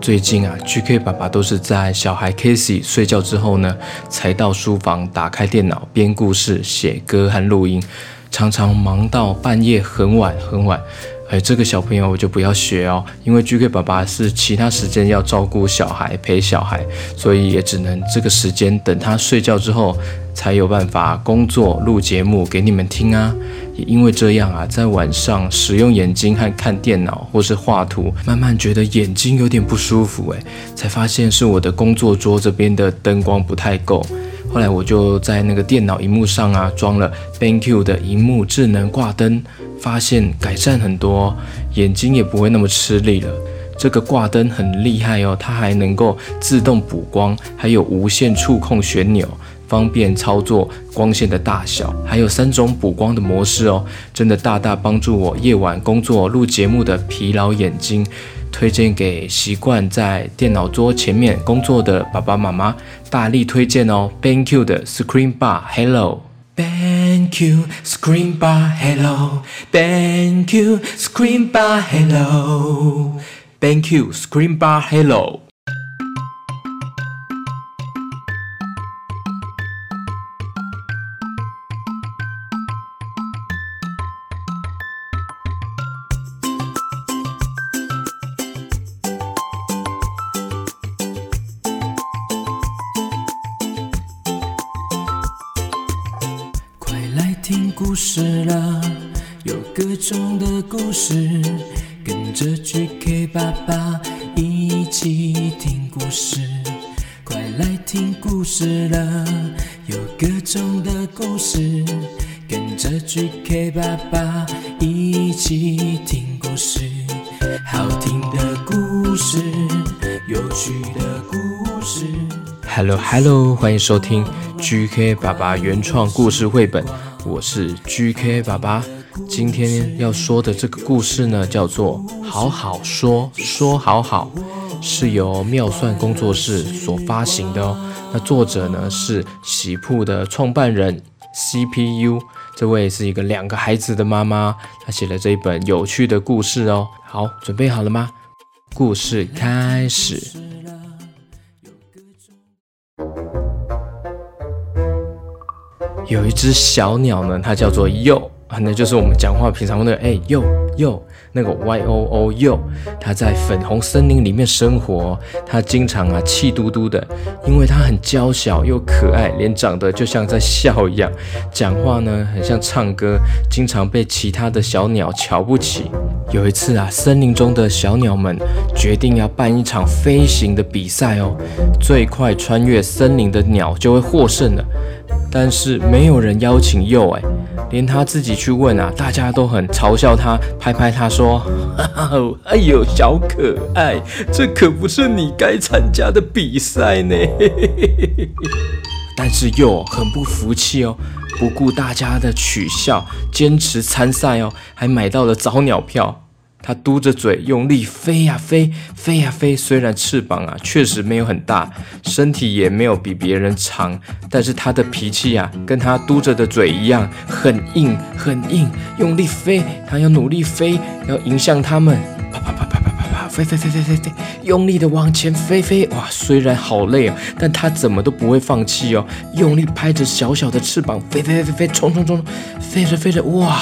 最近啊，GK 爸爸都是在小孩 Casey 睡觉之后呢，才到书房打开电脑编故事、写歌和录音，常常忙到半夜很晚很晚。哎，这个小朋友我就不要学哦，因为 GK 爸爸是其他时间要照顾小孩、陪小孩，所以也只能这个时间等他睡觉之后，才有办法工作、录节目给你们听啊。也因为这样啊，在晚上使用眼睛和看电脑或是画图，慢慢觉得眼睛有点不舒服，哎，才发现是我的工作桌这边的灯光不太够。后来我就在那个电脑荧幕上啊装了 BenQ 的荧幕智能挂灯，发现改善很多，眼睛也不会那么吃力了。这个挂灯很厉害哦，它还能够自动补光，还有无线触控旋钮，方便操作光线的大小，还有三种补光的模式哦，真的大大帮助我夜晚工作录节目的疲劳眼睛。推荐给习惯在电脑桌前面工作的爸爸妈妈，大力推荐哦 banq 的 Screen Bar Hello，BenQ Screen Bar Hello，BenQ Screen Bar Hello，BenQ Screen Bar Hello。收听 GK 爸爸原创故事绘本。我是 GK 爸爸，今天要说的这个故事呢，叫做《好好说说好好》，是由妙算工作室所发行的哦。那作者呢是喜铺的创办人 CPU，这位是一个两个孩子的妈妈，她写了这一本有趣的故事哦。好，准备好了吗？故事开始。有一只小鸟呢，它叫做鼬啊，那就是我们讲话平常那个哎鼬鼬那个 Y O O 鼬，它在粉红森林里面生活，它经常啊气嘟嘟的，因为它很娇小又可爱，脸长得就像在笑一样，讲话呢很像唱歌，经常被其他的小鸟瞧不起。有一次啊，森林中的小鸟们决定要办一场飞行的比赛哦，最快穿越森林的鸟就会获胜了。但是没有人邀请鼬哎，连他自己去问啊，大家都很嘲笑他，拍拍他说：“哈哈，哎呦，小可爱，这可不是你该参加的比赛呢。”但是鼬很不服气哦，不顾大家的取笑，坚持参赛哦，还买到了早鸟票。它嘟着嘴，用力飞呀飞，飞呀飞。虽然翅膀啊确实没有很大，身体也没有比别人长，但是它的脾气啊，跟它嘟着的嘴一样，很硬很硬。用力飞，它要努力飞，要迎向他们。啪啪啪啪，飞飞飞飞飞飞，用力的往前飞飞。哇，虽然好累啊，但它怎么都不会放弃哦。用力拍着小小的翅膀，飞飞飞飞飞，冲冲冲，飞着飞着，哇！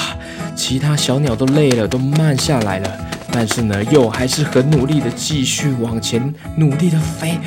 其他小鸟都累了，都慢下来了。但是呢，鼬还是很努力的继续往前，努力的飞，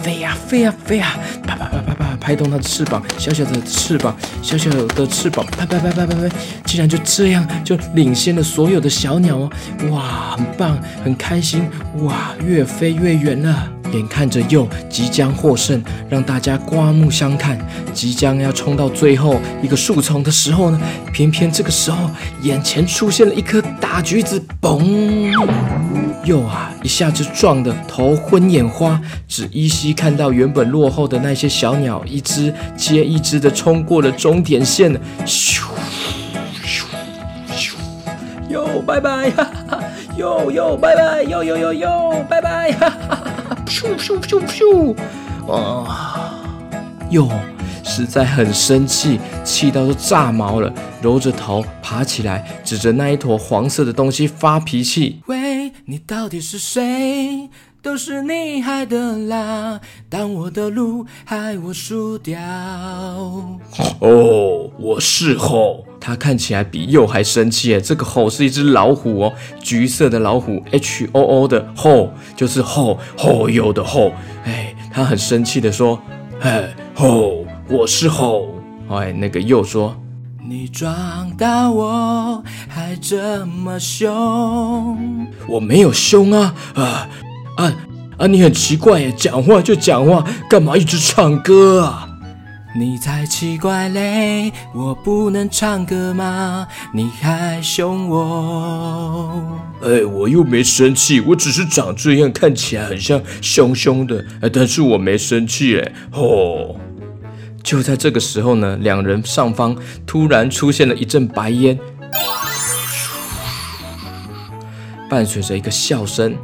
飞呀飞呀飞呀，啪啪啪啪啪，拍动它的翅膀，小小的翅膀，小小的翅膀，拍拍拍拍拍拍，竟然就这样就领先了所有的小鸟哦！哇，很棒，很开心，哇，越飞越远了。眼看着鼬即将获胜，让大家刮目相看，即将要冲到最后一个树丛的时候呢，偏偏这个时候眼前出现了一颗大橘子，嘣！鼬啊，一下子撞得头昏眼花，只依稀看到原本落后的那些小鸟，一只接一只的冲过了终点线，咻咻咻！哟拜拜，哈哈！哟哟拜拜，哟哟哟哟拜拜，哈哈！咻咻咻咻！啊，鼬实在很生气，气到都炸毛了，揉着头爬起来，指着那一坨黄色的东西发脾气。喂，你到底是谁？都是你害的啦！挡我的路害我输掉。哦，我是吼，他看起来比鼬还生气诶。这个吼是一只老虎哦，橘色的老虎，H O O 的吼就是后后有的后。哎，他很生气的说：“哎，后，我是吼。”哎，那个又说：“你撞到我还这么凶，我没有凶啊啊！”啊啊！你很奇怪耶，讲话就讲话，干嘛一直唱歌啊？你才奇怪嘞！我不能唱歌吗？你还凶我？哎，我又没生气，我只是长这样，看起来很像凶凶的。哎，但是我没生气哎。哦，就在这个时候呢，两人上方突然出现了一阵白烟，伴随着一个笑声。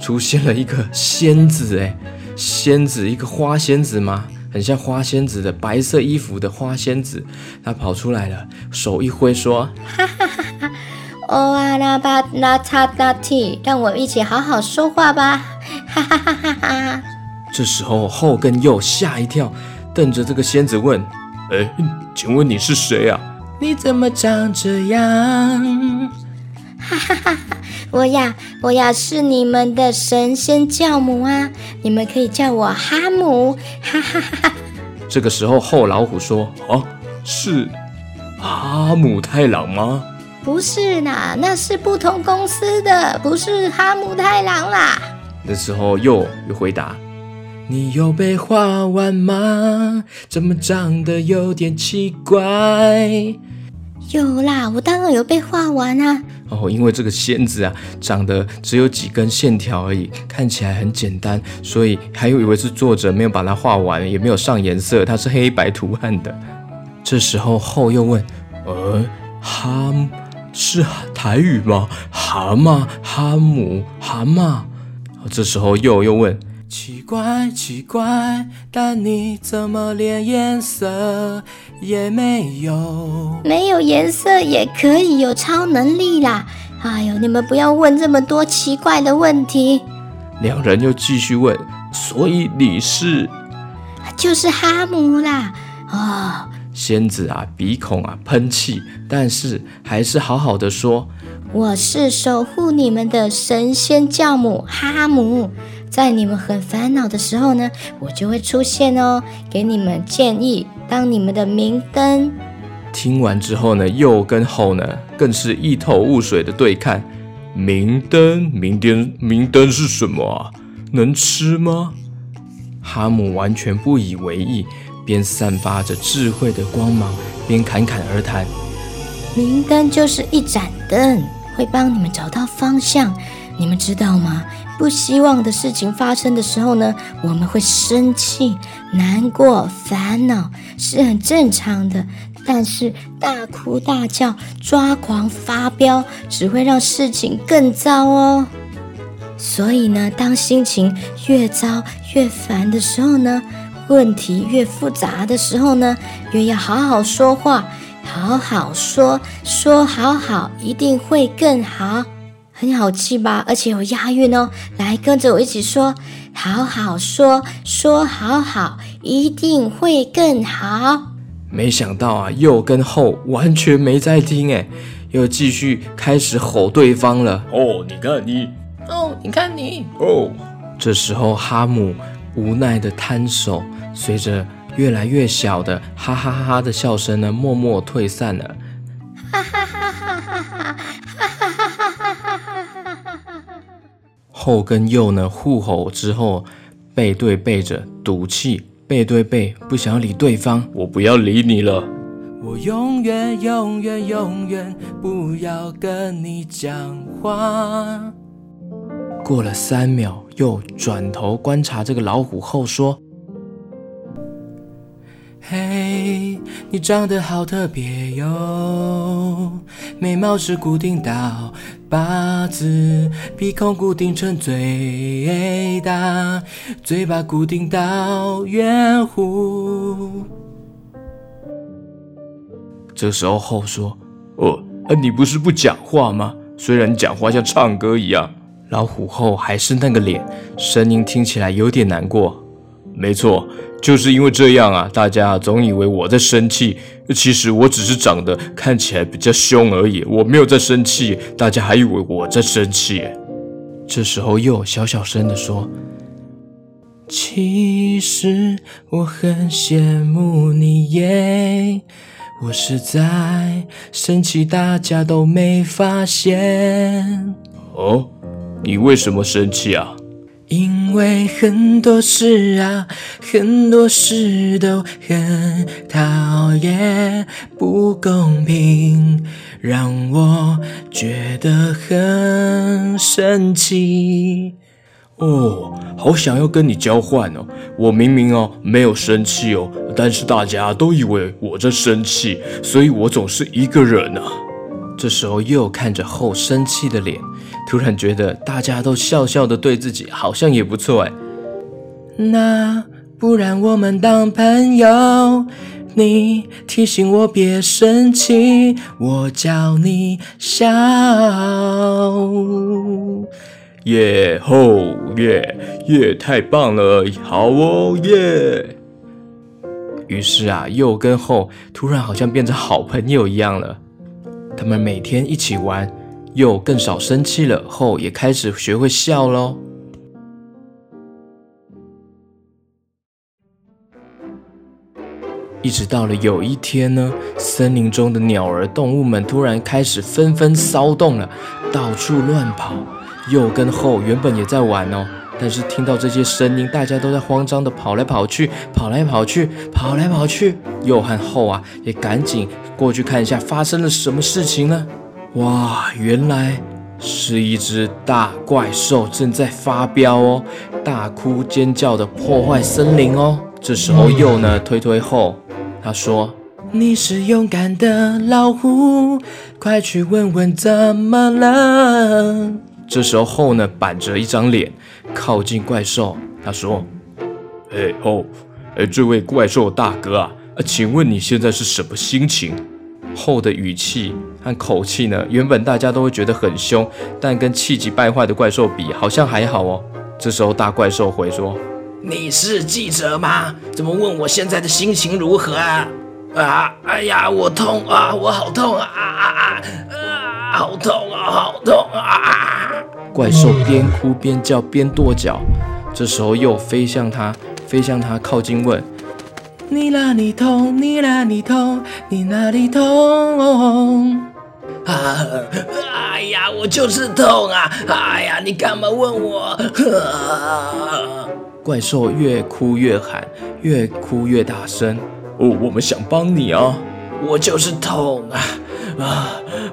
出现了一个仙子，哎，仙子，一个花仙子吗？很像花仙子的白色衣服的花仙子，她跑出来了，手一挥说：“哈哈哈哈，哦啊那巴那塔那提，让我一起好好说话吧，哈哈哈哈哈。”这时候后跟右吓一跳，瞪着这个仙子问：“哎，请问你是谁啊？你怎么长这样？”哈哈哈哈。我呀，我呀是你们的神仙教母啊！你们可以叫我哈姆，哈哈哈哈。这个时候，后老虎说：“啊，是哈姆太郎吗？”“不是啦，那是不同公司的，不是哈姆太郎啦。”那时候又又回答：“你有被画完吗？怎么长得有点奇怪？”有啦，我当然有被画完啊！哦，因为这个仙子啊，长得只有几根线条而已，看起来很简单，所以还以为是作者没有把它画完，也没有上颜色，它是黑白图案的。这时候后又问：“呃，哈，是台语吗？蛤蟆、哈姆、蛤蟆？”这时候又又问。奇怪奇怪，但你怎么连颜色也没有？没有颜色也可以有超能力啦！哎呦，你们不要问这么多奇怪的问题。两人又继续问，所以你是？就是哈姆啦！哦，仙子啊，鼻孔啊喷气，但是还是好好的说：“我是守护你们的神仙教母哈姆。”在你们很烦恼的时候呢，我就会出现哦，给你们建议，当你们的明灯。听完之后呢，鼬跟后呢，更是一头雾水的对看。明灯，明灯，明灯是什么啊？能吃吗？哈姆完全不以为意，边散发着智慧的光芒，边侃侃而谈。明灯就是一盏灯，会帮你们找到方向，你们知道吗？不希望的事情发生的时候呢，我们会生气、难过、烦恼，是很正常的。但是大哭大叫、抓狂发飙，只会让事情更糟哦。所以呢，当心情越糟越烦的时候呢，问题越复杂的时候呢，越要好好说话，好好说，说好好，一定会更好。很好记吧，而且有押韵哦。来，跟着我一起说：好好说，说好好，一定会更好。没想到啊，又跟后完全没在听，哎，又继续开始吼对方了。哦，你看你，哦，你看你，哦。这时候哈姆无奈的摊手，随着越来越小的哈哈哈哈的笑声呢，默默退散了。后跟右呢互吼之后，背对背着赌气，背对背不想要理对方。我不要理你了，我永远永远永远不要跟你讲话。过了三秒，又转头观察这个老虎后说。嘿，hey, 你长得好特别哟，眉毛是固定到八字，鼻孔固定成最大，嘴巴固定到圆弧。这时候后说：“哦，你不是不讲话吗？虽然你讲话像唱歌一样。”老虎后还是那个脸，声音听起来有点难过。没错，就是因为这样啊，大家总以为我在生气，其实我只是长得看起来比较凶而已，我没有在生气，大家还以为我在生气。这时候又小小声地说：“其实我很羡慕你耶，我是在生气，大家都没发现。”哦，你为什么生气啊？因为很多事啊，很多事都很讨厌，不公平，让我觉得很生气。哦，好想要跟你交换哦！我明明哦没有生气哦，但是大家都以为我在生气，所以我总是一个人啊。这时候又看着后生气的脸。突然觉得大家都笑笑的对自己，好像也不错哎。那不然我们当朋友？你提醒我别生气，我教你笑。耶吼耶耶，太棒了！好哦耶。于是啊，又跟后突然好像变成好朋友一样了。他们每天一起玩。又更少生气了，后也开始学会笑喽。一直到了有一天呢，森林中的鸟儿、动物们突然开始纷纷骚动了，到处乱跑。又跟后原本也在玩哦，但是听到这些声音，大家都在慌张的跑来跑去，跑来跑去，跑来跑去。又和后啊，也赶紧过去看一下发生了什么事情呢？哇，原来是一只大怪兽正在发飙哦，大哭尖叫的破坏森林哦。这时候又呢推推后，他说：“你是勇敢的老虎，快去问问怎么了。”这时候后呢板着一张脸靠近怪兽，他说：“哎后，哎这位怪兽大哥啊，请问你现在是什么心情？”后的语气和口气呢，原本大家都会觉得很凶，但跟气急败坏的怪兽比，好像还好哦。这时候大怪兽回说：“你是记者吗？怎么问我现在的心情如何啊？啊，哎呀，我痛啊，我好痛啊啊啊啊，好痛啊，好痛啊！”怪兽边哭边叫边跺脚。这时候又飞向他，飞向他靠近问。你哪里痛？你哪里痛？你哪里痛？啊！哎呀，我就是痛啊！哎呀，你干嘛问我？啊、怪兽越哭越喊，越哭越大声。哦，我们想帮你啊！我就是痛啊！啊，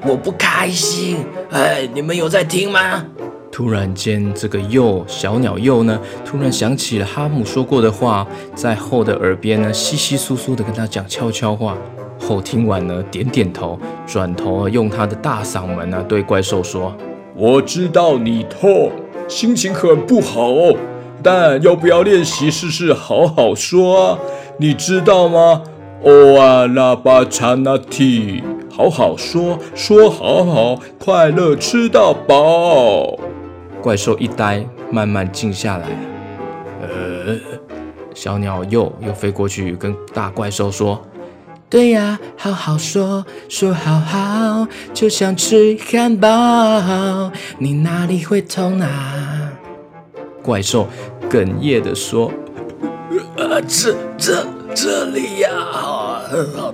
我不开心。哎，你们有在听吗？突然间，这个鼬小鸟鼬呢，突然想起了哈姆说过的话，在后的耳边呢，窸窸窣窣的跟他讲悄悄话。后听完呢，点点头，转头用他的大嗓门呢，对怪兽说：“我知道你痛，心情很不好哦，但要不要练习试试好好说啊？你知道吗？哦啊那巴查那提，好好说，说好好，快乐吃到饱。”怪兽一呆，慢慢静下来。呃，小鸟又又飞过去，跟大怪兽说：“对呀，好好说，说好好，就像吃汉堡。你哪里会痛啊？”怪兽哽咽的说：“呃，这这这里呀，好，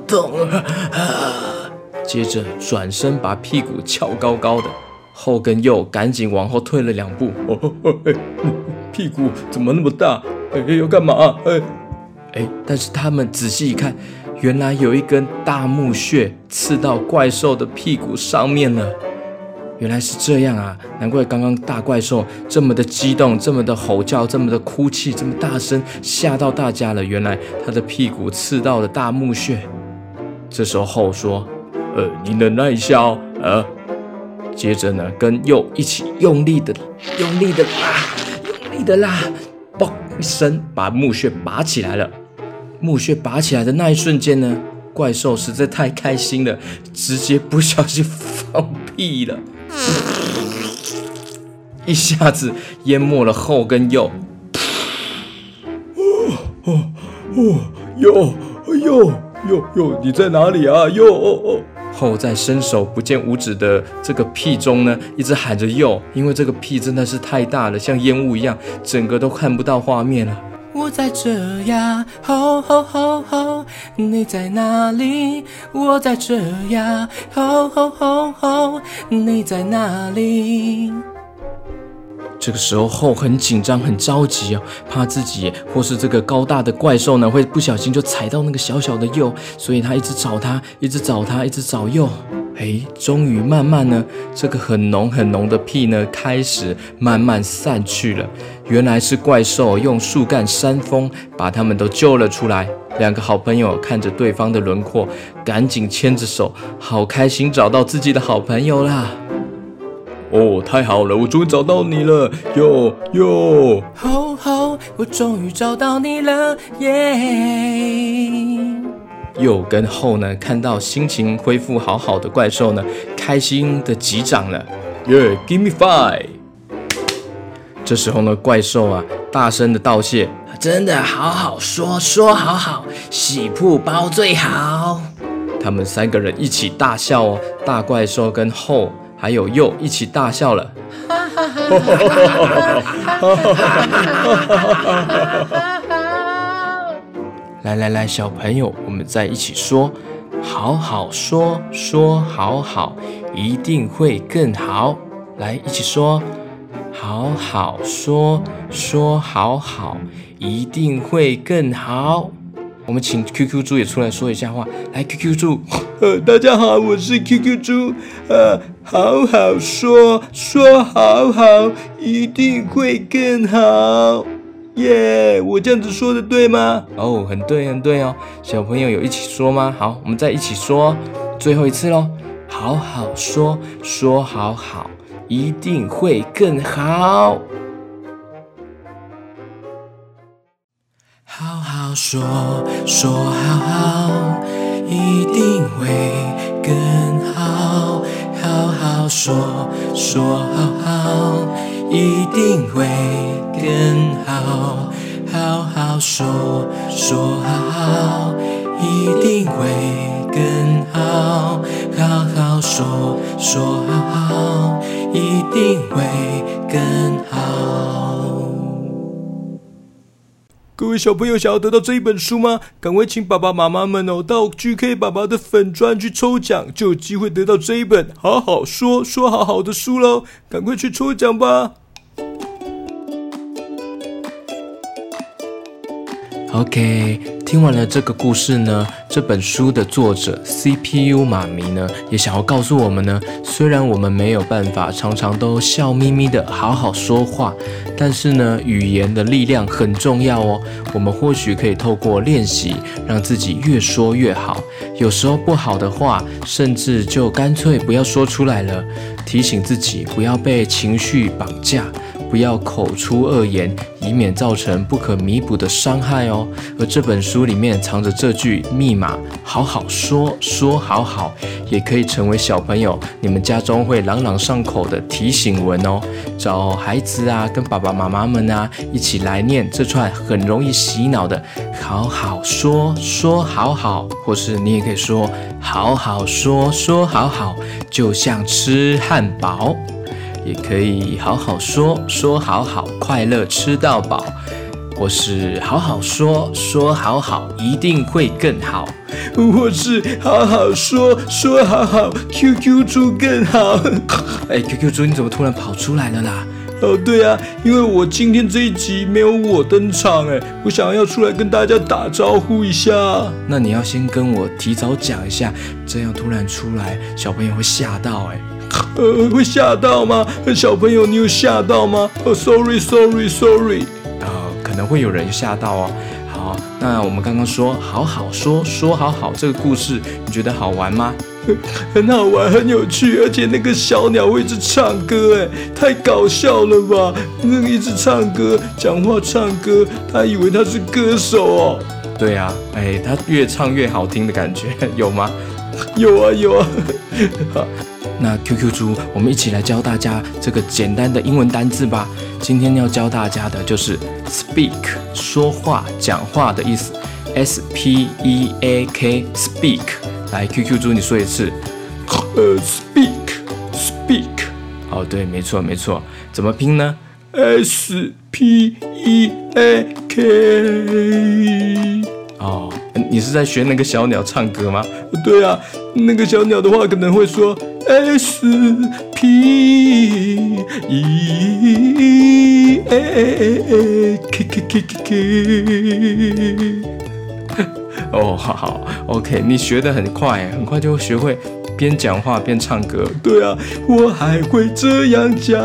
痛啊！”接着转身把屁股翘高高的。后跟又赶紧往后退了两步，哦哦哎，屁股怎么那么大？哎，要干嘛？哎，哎，但是他们仔细一看，原来有一根大木屑刺到怪兽的屁股上面了。原来是这样啊，难怪刚刚大怪兽这么的激动，这么的吼叫，这么的哭泣，这么大声，吓到大家了。原来他的屁股刺到了大木屑。这时候后说：“呃，你忍耐一下哦，啊。”接着呢，跟又一起用力的、用力的拉、用力的拉，嘣一声把木屑拔起来了。木屑拔起来的那一瞬间呢，怪兽实在太开心了，直接不小心放屁了。一下子淹没了后跟右。哦哦哦，右右右右，你在哪里啊？右哦哦。后在伸手不见五指的这个屁中呢，一直喊着右，因为这个屁真的是太大了，像烟雾一样，整个都看不到画面了。我在这呀，吼吼吼吼，你在哪里？我在这呀，吼吼吼吼，你在哪里？这个时候后很紧张，很着急哦，怕自己或是这个高大的怪兽呢会不小心就踩到那个小小的右，所以他一直找他，一直找他，一直找右。哎，终于慢慢呢，这个很浓很浓的屁呢开始慢慢散去了。原来是怪兽用树干扇风把他们都救了出来。两个好朋友看着对方的轮廓，赶紧牵着手，好开心找到自己的好朋友啦。哦，太好了，我终于找到你了，哟哟。吼吼，我终于找到你了，耶！又跟后呢，看到心情恢复好好的怪兽呢，开心的击掌了，耶，Give me five。这时候呢，怪兽啊，大声的道谢，真的好好说，说好好，喜铺包最好。他们三个人一起大笑哦，大怪兽跟后还有又一起大笑了。来来来，小朋友，我们再一起说，好好说，说好好，一定会更好。来，一起说，好好说，说好好，一定会更好。我们请 QQ 猪也出来说一下话。来，QQ 猪，呃，大家好，我是 QQ 猪。呃，好好说，说好好，一定会更好。耶，yeah, 我这样子说的对吗？哦，很对，很对哦。小朋友有一起说吗？好，我们再一起说，最后一次喽。好好说，说好好，一定会更好。好好说，说好好，一定会更说，说好好，一定会更好。好好说，说好好，一定会更好。好好说，说好好，一定会更好。各位小朋友，想要得到这一本书吗？赶快请爸爸妈妈们哦，到 GK 爸爸的粉专去抽奖，就有机会得到这一本好好说说好好的书喽！赶快去抽奖吧！OK。听完了这个故事呢，这本书的作者 CPU 妈咪呢，也想要告诉我们呢，虽然我们没有办法常常都笑眯眯的好好说话，但是呢，语言的力量很重要哦。我们或许可以透过练习，让自己越说越好。有时候不好的话，甚至就干脆不要说出来了，提醒自己不要被情绪绑架。不要口出恶言，以免造成不可弥补的伤害哦。而这本书里面藏着这句密码，好好说，说好好，也可以成为小朋友你们家中会朗朗上口的提醒文哦。找孩子啊，跟爸爸妈妈们啊一起来念这串很容易洗脑的“好好说，说好好”，或是你也可以说“好好说，说好好”，就像吃汉堡。也可以好好说，说好好，快乐吃到饱，或是好好说，说好好，一定会更好，或是好好说，说好好，QQ 猪更好。哎，QQ 猪，你怎么突然跑出来了啦？哦，对啊，因为我今天这一集没有我登场，哎，我想要出来跟大家打招呼一下。那你要先跟我提早讲一下，这样突然出来，小朋友会吓到，哎。呃，会吓到吗？小朋友，你有吓到吗？哦，sorry，sorry，sorry。呃，可能会有人吓到哦。好，那我们刚刚说好好说，说好好这个故事，你觉得好玩吗？很好玩，很有趣，而且那个小鸟会一直唱歌，哎，太搞笑了吧？那个一直唱歌，讲话唱歌，他以为他是歌手哦。对呀，哎，他越唱越好听的感觉，有吗？有啊有啊。那 QQ 猪，我们一起来教大家这个简单的英文单字吧。今天要教大家的就是 speak，说话、讲话的意思。S P E A K speak，来 QQ 猪，你说一次。呃，speak，speak。哦，对，没错没错，怎么拼呢？S P E A K。哦，你是在学那个小鸟唱歌吗？对啊，那个小鸟的话可能会说 S P E A K K K K K。哦，好好，OK，你学的很快，很快就会学会边讲话边唱歌。对啊，我还会这样讲，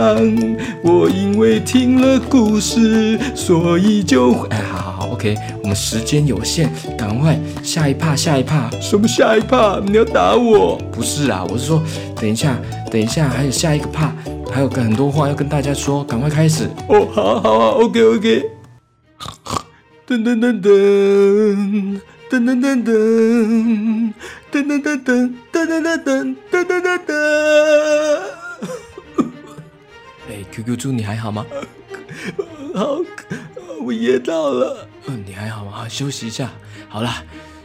我因为听了故事，所以就会……哎，好好好，OK。我们时间有限，赶快下一趴，下一趴。什么下一趴？你要打我？不是啊，我是说，等一下，等一下，还有下一个趴，还有很多话要跟大家说，赶快开始。哦，好好好，OK OK。噔噔噔噔噔噔噔噔噔噔噔噔噔噔噔噔噔噔。哎，QQ 猪，你还好吗？好，我噎到了。嗯，你还好吗？休息一下。好了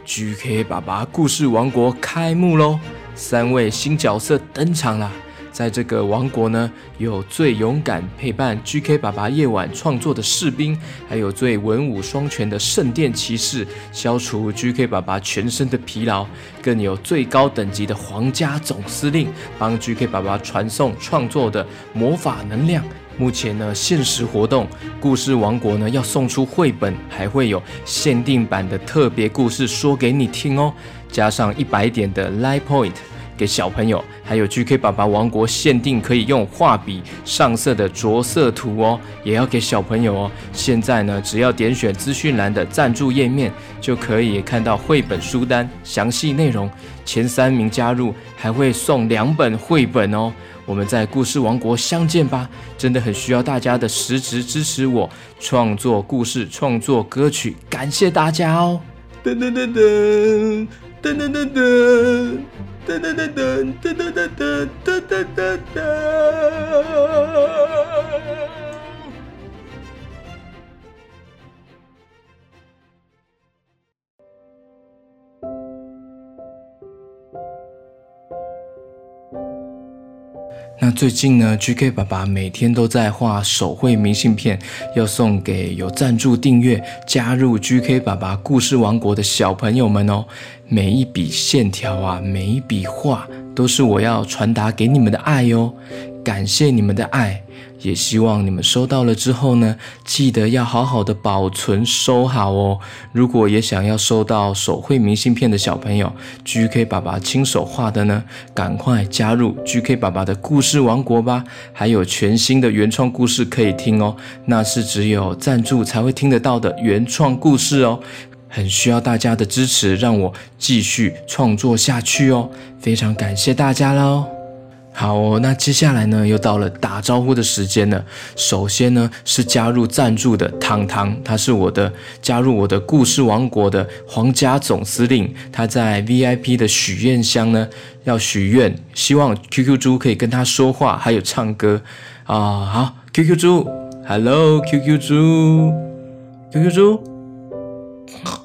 ，GK 爸爸故事王国开幕喽！三位新角色登场了。在这个王国呢，有最勇敢陪伴 GK 爸爸夜晚创作的士兵，还有最文武双全的圣殿骑士，消除 GK 爸爸全身的疲劳，更有最高等级的皇家总司令，帮 GK 爸爸传送创作的魔法能量。目前呢，限时活动，故事王国呢要送出绘本，还会有限定版的特别故事说给你听哦，加上一百点的 Live Point 给小朋友，还有 GK 爸爸王国限定可以用画笔上色的着色图哦，也要给小朋友哦。现在呢，只要点选资讯栏的赞助页面，就可以看到绘本书单详细内容。前三名加入还会送两本绘本哦。我们在故事王国相见吧！真的很需要大家的实质支持我创作故事、创作歌曲，感谢大家哦！噔噔噔噔噔噔噔噔噔噔噔噔噔噔噔噔噔噔噔。那最近呢，GK 爸爸每天都在画手绘明信片，要送给有赞助订阅、加入 GK 爸爸故事王国的小朋友们哦。每一笔线条啊，每一笔画，都是我要传达给你们的爱哟。感谢你们的爱。也希望你们收到了之后呢，记得要好好的保存收好哦。如果也想要收到手绘明信片的小朋友，GK 爸爸亲手画的呢，赶快加入 GK 爸爸的故事王国吧！还有全新的原创故事可以听哦，那是只有赞助才会听得到的原创故事哦，很需要大家的支持，让我继续创作下去哦。非常感谢大家喽！好哦，那接下来呢，又到了打招呼的时间了。首先呢，是加入赞助的糖糖，他是我的加入我的故事王国的皇家总司令。他在 VIP 的许愿箱呢，要许愿，希望 QQ 猪可以跟他说话，还有唱歌啊。好，QQ 猪，Hello QQ 猪，QQ 猪，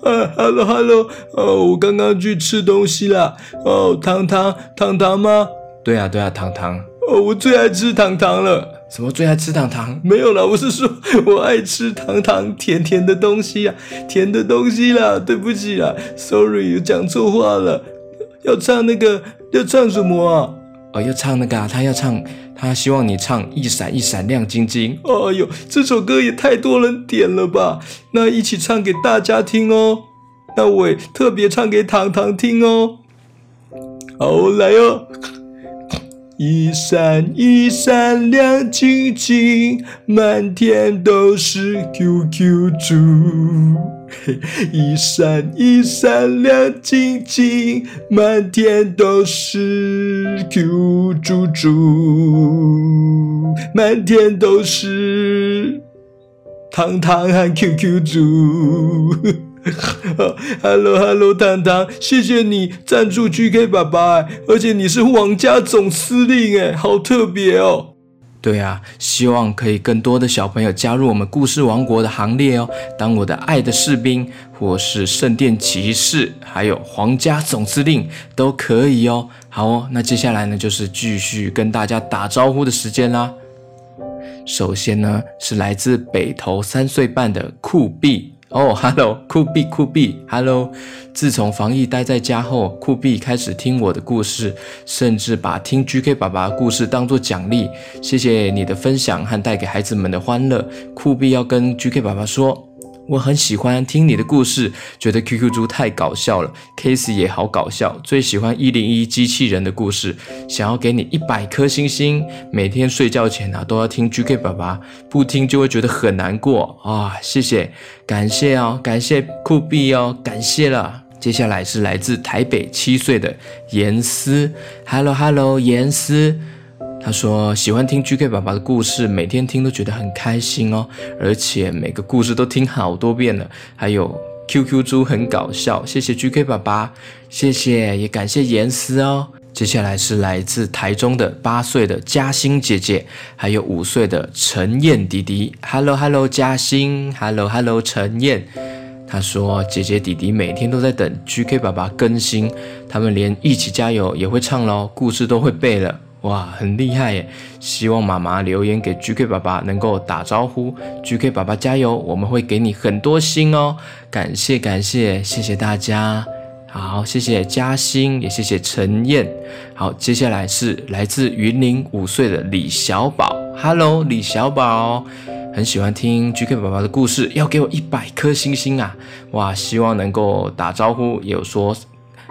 啊，Hello Hello，哦，我刚刚去吃东西啦。哦，糖糖糖糖吗？对啊，对啊，糖糖哦，我最爱吃糖糖了。什么最爱吃糖糖？没有啦，我是说我爱吃糖糖甜甜的东西啊，甜的东西啦。对不起啦，sorry，讲错话了。要唱那个，要唱什么啊？哦，要唱那个啊，他要唱，他希望你唱一闪一闪亮晶晶。哎呦，这首歌也太多人点了吧？那一起唱给大家听哦。那我也特别唱给糖糖听哦。好，来哦。一闪一闪亮晶晶，满天都是 QQ 猪。一闪一闪亮晶晶，满天都是 Q 猪猪，满天都是糖糖和 QQ 猪。Hello Hello，糖糖，谢谢你赞助 GK 爸爸，而且你是皇家总司令，哎，好特别哦。对啊，希望可以更多的小朋友加入我们故事王国的行列哦，当我的爱的士兵，或是圣殿骑士，还有皇家总司令都可以哦。好哦，那接下来呢，就是继续跟大家打招呼的时间啦。首先呢，是来自北投三岁半的酷毙。哦哈喽，酷比酷比，哈喽。自从防疫待在家后，酷比开始听我的故事，甚至把听 GK 爸爸的故事当作奖励。谢谢你的分享和带给孩子们的欢乐。酷比要跟 GK 爸爸说。我很喜欢听你的故事，觉得 QQ 猪太搞笑了，Casey 也好搞笑，最喜欢一零一机器人的故事，想要给你一百颗星星，每天睡觉前啊都要听 GK 爸爸，不听就会觉得很难过啊、哦！谢谢，感谢哦，感谢酷比哦，感谢了。接下来是来自台北七岁的严思，Hello Hello，严思。他说喜欢听 GK 爸爸的故事，每天听都觉得很开心哦，而且每个故事都听好多遍了。还有 QQ 猪很搞笑，谢谢 GK 爸爸，谢谢也感谢严思哦。接下来是来自台中的八岁的嘉欣姐姐，还有五岁的陈燕弟弟。Hello Hello 嘉欣，Hello Hello 陈燕。他说姐姐弟弟每天都在等 GK 爸爸更新，他们连一起加油也会唱喽，故事都会背了。哇，很厉害耶！希望妈妈留言给 GK 爸爸能够打招呼，GK 爸爸加油，我们会给你很多星哦。感谢感谢，谢谢大家。好，谢谢嘉欣，也谢谢陈燕。好，接下来是来自云林五岁的李小宝。Hello，李小宝，很喜欢听 GK 爸爸的故事，要给我一百颗星星啊！哇，希望能够打招呼，也有说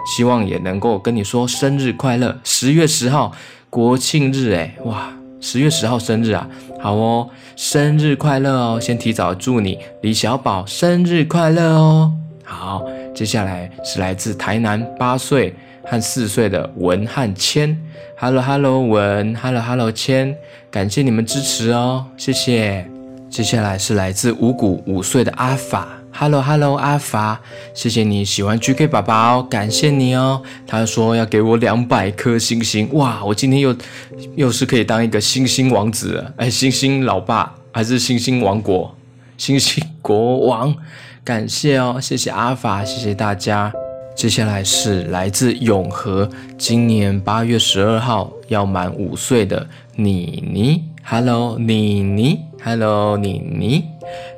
希望也能够跟你说生日快乐，十月十号。国庆日哎，哇，十月十号生日啊，好哦，生日快乐哦！先提早祝你李小宝生日快乐哦。好，接下来是来自台南八岁和四岁的文汉谦，Hello Hello 文，Hello Hello 谦，感谢你们支持哦，谢谢。接下来是来自五股五岁的阿法。Hello Hello，阿法，谢谢你喜欢 GK 爸爸哦，感谢你哦。他说要给我两百颗星星，哇，我今天又又是可以当一个星星王子了，哎，星星老爸还是星星王国，星星国王，感谢哦，谢谢阿法，谢谢大家。接下来是来自永和，今年八月十二号要满五岁的妮妮。Hello，妮妮，Hello，妮妮。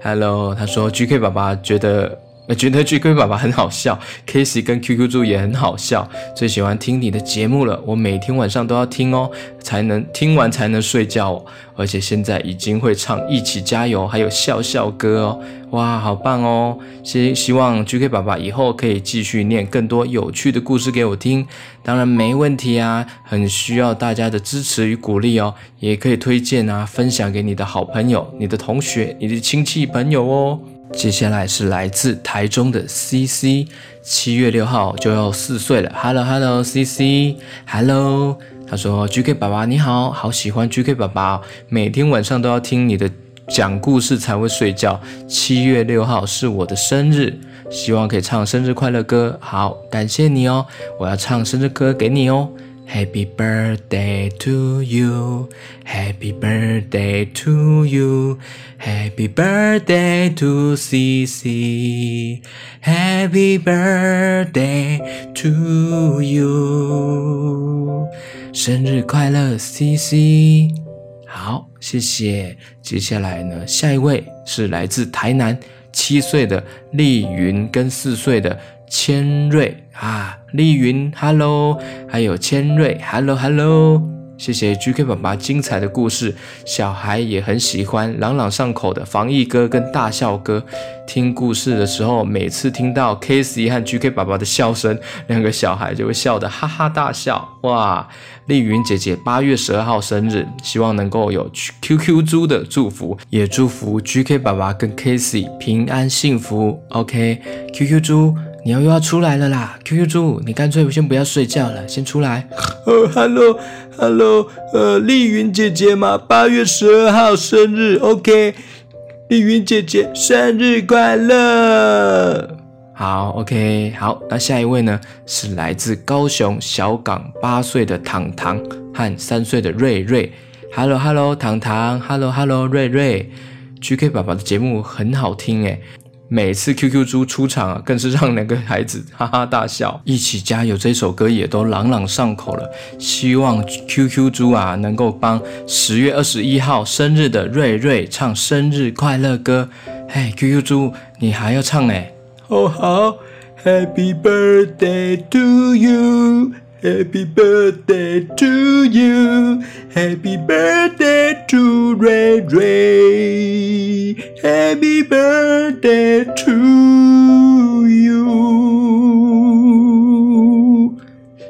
Hello，他说 GK 爸爸觉得，我，觉得 GK 爸爸很好笑，Casey 跟 QQ 猪也很好笑，最喜欢听你的节目了，我每天晚上都要听哦，才能听完才能睡觉，而且现在已经会唱一起加油，还有笑笑歌哦，哇，好棒哦，希希望 GK 爸爸以后可以继续念更多有趣的故事给我听，当然没问题啊，很需要大家的支持与鼓励哦，也可以推荐啊，分享给你的好朋友、你的同学、你的亲戚朋友哦。接下来是来自台中的 CC，七月六号就要四岁了。Hello Hello CC，Hello，他说 GK 爸爸你好，好喜欢 GK 爸爸，每天晚上都要听你的讲故事才会睡觉。七月六号是我的生日，希望可以唱生日快乐歌。好，感谢你哦，我要唱生日歌给你哦。Happy birthday to you, Happy birthday to you, Happy birthday to CC, Happy birthday to you，生日快乐，CC。好，谢谢。接下来呢，下一位是来自台南 七岁的丽云跟四岁的千瑞啊。丽云，Hello，还有千瑞，Hello，Hello，谢谢 GK 爸爸精彩的故事，小孩也很喜欢朗朗上口的防疫歌跟大笑歌。听故事的时候，每次听到 Casey 和 GK 爸爸的笑声，两个小孩就会笑得哈哈大笑。哇，丽云姐姐八月十二号生日，希望能够有 QQ 猪的祝福，也祝福 GK 爸爸跟 Casey 平安幸福。OK，QQ 猪。你要又要出来了啦，QQ 猪，你干脆先不要睡觉了，先出来。呃，Hello，Hello，呃，丽云姐姐嘛，八月十二号生日，OK，丽云姐姐生日快乐。好，OK，好，那下一位呢是来自高雄小港八岁的糖糖和三岁的瑞瑞。Hello，Hello，糖糖，Hello，Hello，瑞瑞。GK 爸爸的节目很好听诶，每次 QQ 猪出场啊，更是让两个孩子哈哈大笑。一起加油这首歌也都朗朗上口了。希望 QQ 猪啊能够帮十月二十一号生日的瑞瑞唱生日快乐歌。嘿，QQ 猪，你还要唱诶？哦好，Happy birthday to you。Happy birthday to you, Happy birthday to Ray Ray, Happy birthday to you，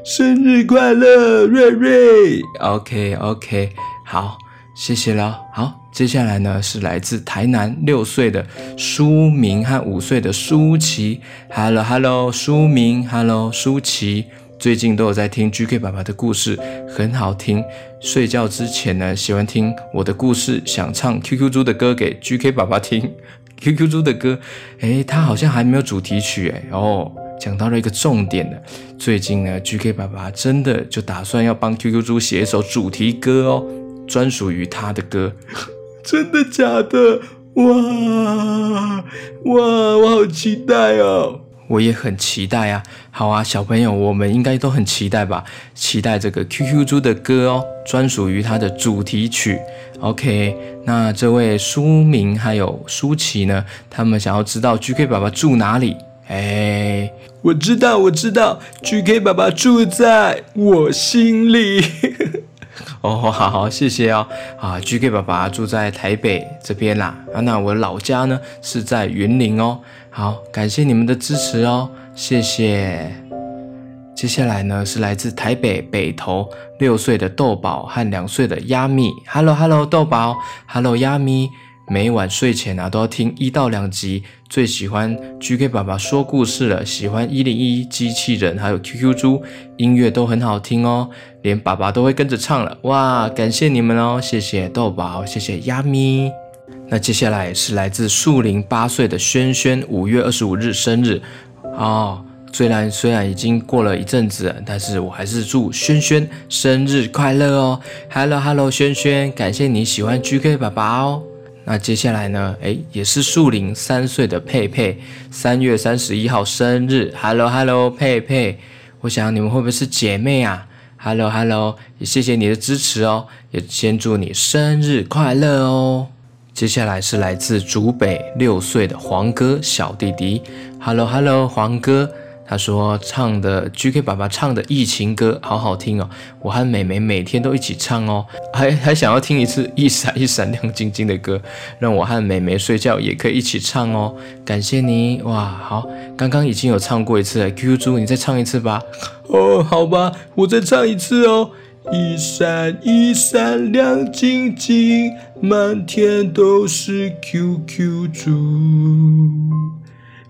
生日快乐，瑞瑞。OK OK，好，谢谢了。好，接下来呢是来自台南六岁的舒明和五岁的舒淇。Hello Hello，舒明，Hello 舒淇。最近都有在听 GK 爸爸的故事，很好听。睡觉之前呢，喜欢听我的故事，想唱 QQ 猪的歌给 GK 爸爸听。QQ 猪的歌，诶，他好像还没有主题曲诶。哦，讲到了一个重点的，最近呢，GK 爸爸真的就打算要帮 QQ 猪写一首主题歌哦，专属于他的歌。真的假的？哇哇，我好期待哦！我也很期待啊！好啊，小朋友，我们应该都很期待吧？期待这个 QQ 猪的歌哦，专属于它的主题曲。OK，那这位舒明还有舒淇呢？他们想要知道 GK 爸爸住哪里？哎，我知道，我知道，GK 爸爸住在我心里。哦，好好，谢谢哦。啊，GK 爸爸住在台北这边啦。啊，那我老家呢是在云林哦。好，感谢你们的支持哦，谢谢。接下来呢是来自台北北投六岁的豆宝和两岁的鸭咪。Hello Hello，豆宝，Hello 鸭咪。每晚睡前啊都要听一到两集，最喜欢 GK 爸爸说故事了，喜欢一零一机器人还有 QQ 猪，音乐都很好听哦，连爸爸都会跟着唱了。哇，感谢你们哦，谢谢豆宝，谢谢鸭咪。那接下来是来自树林八岁的轩轩，五月二十五日生日哦。虽然虽然已经过了一阵子，但是我还是祝轩轩生日快乐哦。Hello Hello，轩轩，感谢你喜欢 GK 爸爸哦。那接下来呢？诶，也是树林三岁的佩佩，三月三十一号生日。Hello Hello，佩佩，我想你们会不会是姐妹啊？Hello Hello，也谢谢你的支持哦，也先祝你生日快乐哦。接下来是来自竹北六岁的黄哥小弟弟，Hello Hello，黄哥，他说唱的 GK 爸爸唱的《疫情歌》好好听哦，我和妹妹每天都一起唱哦，还还想要听一次一闪一闪亮晶晶的歌，让我和妹妹睡觉也可以一起唱哦，感谢你哇，好，刚刚已经有唱过一次了，QQ 猪你再唱一次吧，哦，好吧，我再唱一次哦。一闪一闪亮晶晶，满天都是 QQ 猪。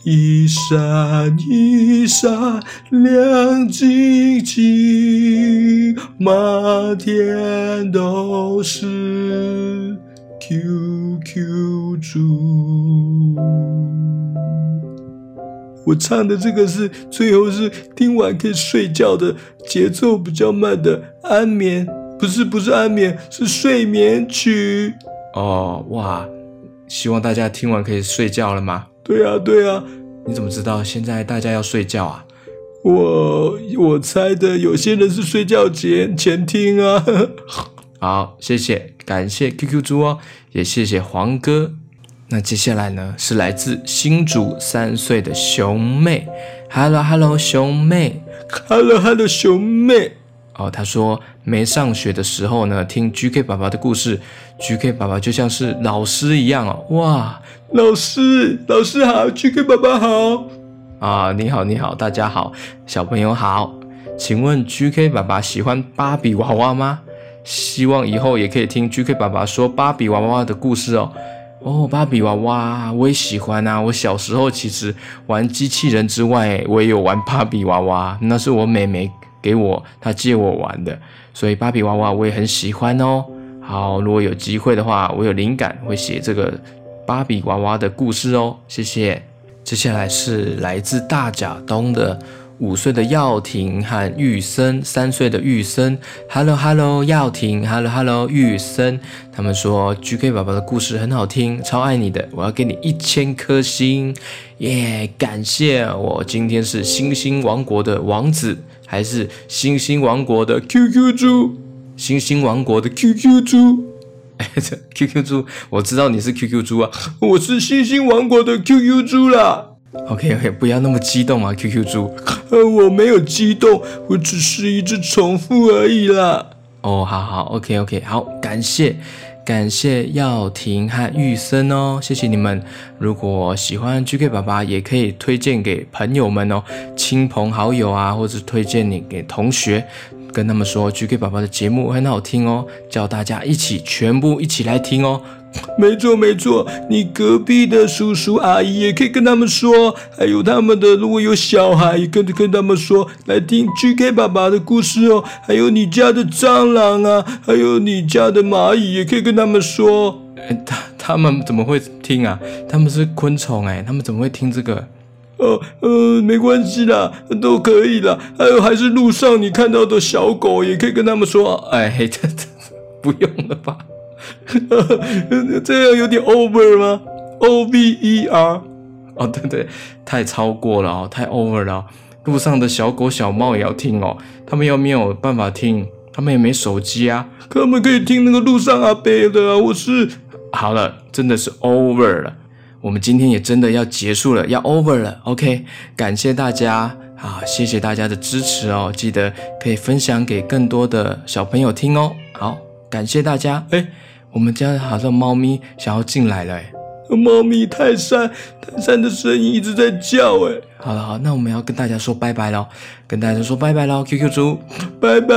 一闪一闪亮晶晶，满天都是 QQ 猪。我唱的这个是最后是听完可以睡觉的，节奏比较慢的安眠，不是不是安眠，是睡眠曲。哦，哇，希望大家听完可以睡觉了吗？对啊对啊，你怎么知道现在大家要睡觉啊？我我猜的，有些人是睡觉前前听啊。好，谢谢，感谢 QQ 猪哦，也谢谢黄哥。那接下来呢，是来自新竹三岁的熊妹，Hello Hello，熊妹，Hello Hello，熊妹。哦，他说没上学的时候呢，听 GK 爸爸的故事，GK 爸爸就像是老师一样哦，哇，老师，老师好，GK 爸爸好。啊，你好你好，大家好，小朋友好，请问 GK 爸爸喜欢芭比娃娃吗？希望以后也可以听 GK 爸爸说芭比娃娃的故事哦。哦，芭比娃娃我也喜欢啊！我小时候其实玩机器人之外，我也有玩芭比娃娃，那是我妹妹给我，她借我玩的，所以芭比娃娃我也很喜欢哦。好，如果有机会的话，我有灵感会写这个芭比娃娃的故事哦。谢谢。接下来是来自大甲东的五岁的耀廷和玉森，三岁的玉森。Hello Hello，耀廷，Hello Hello，玉森。他们说 GK 爸爸的故事很好听，超爱你的，我要给你一千颗星，耶、感谢我今天是星星王国的王子，还是星星王国的 QQ 猪？星星王国的 QQ 猪。哎，QQ 猪，我知道你是 QQ 猪啊，我是星星王国的 QQ 猪啦。OK OK，不要那么激动啊，QQ 猪。呃，我没有激动，我只是一直重复而已啦。哦，好好，OK OK，好，感谢感谢耀廷和玉森哦，谢谢你们。如果喜欢 GK 爸爸，也可以推荐给朋友们哦，亲朋好友啊，或者推荐你给同学。跟他们说，GK 爸爸的节目很好听哦，叫大家一起全部一起来听哦。没错没错，你隔壁的叔叔阿姨也可以跟他们说，还有他们的如果有小孩，也跟跟他们说来听 GK 爸爸的故事哦。还有你家的蟑螂啊，还有你家的蚂蚁，也可以跟他们说。他他们怎么会听啊？他们是昆虫哎，他们怎么会听这个？呃呃，没关系啦，都可以啦。还有，还是路上你看到的小狗，也可以跟他们说。哎，这这不用了吧？这样有点 over 吗？O V E R。哦，对对，太超过了哦，太 over 了。路上的小狗小猫也要听哦，他们又没有办法听，他们也没手机啊，他们可以听那个路上阿伯的啊。我是好了，真的是 over 了。我们今天也真的要结束了，要 over 了。OK，感谢大家啊，谢谢大家的支持哦，记得可以分享给更多的小朋友听哦。好，感谢大家。哎，我们家好像猫咪想要进来了，哎，猫咪泰山，泰山的声音一直在叫，哎。好了好，那我们要跟大家说拜拜喽，跟大家说拜拜喽，QQ 猪，拜拜。